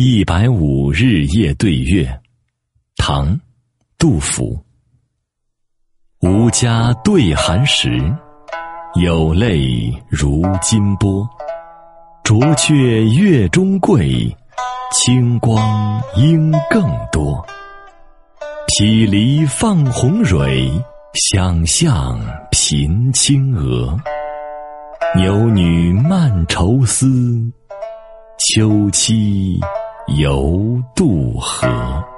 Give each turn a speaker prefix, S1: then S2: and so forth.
S1: 一百五日夜对月，唐，杜甫。吾家对寒食，有泪如金波。浊却月中桂，清光应更多。毗梨放红蕊，想向频青娥。牛女漫愁思，秋期。游渡河。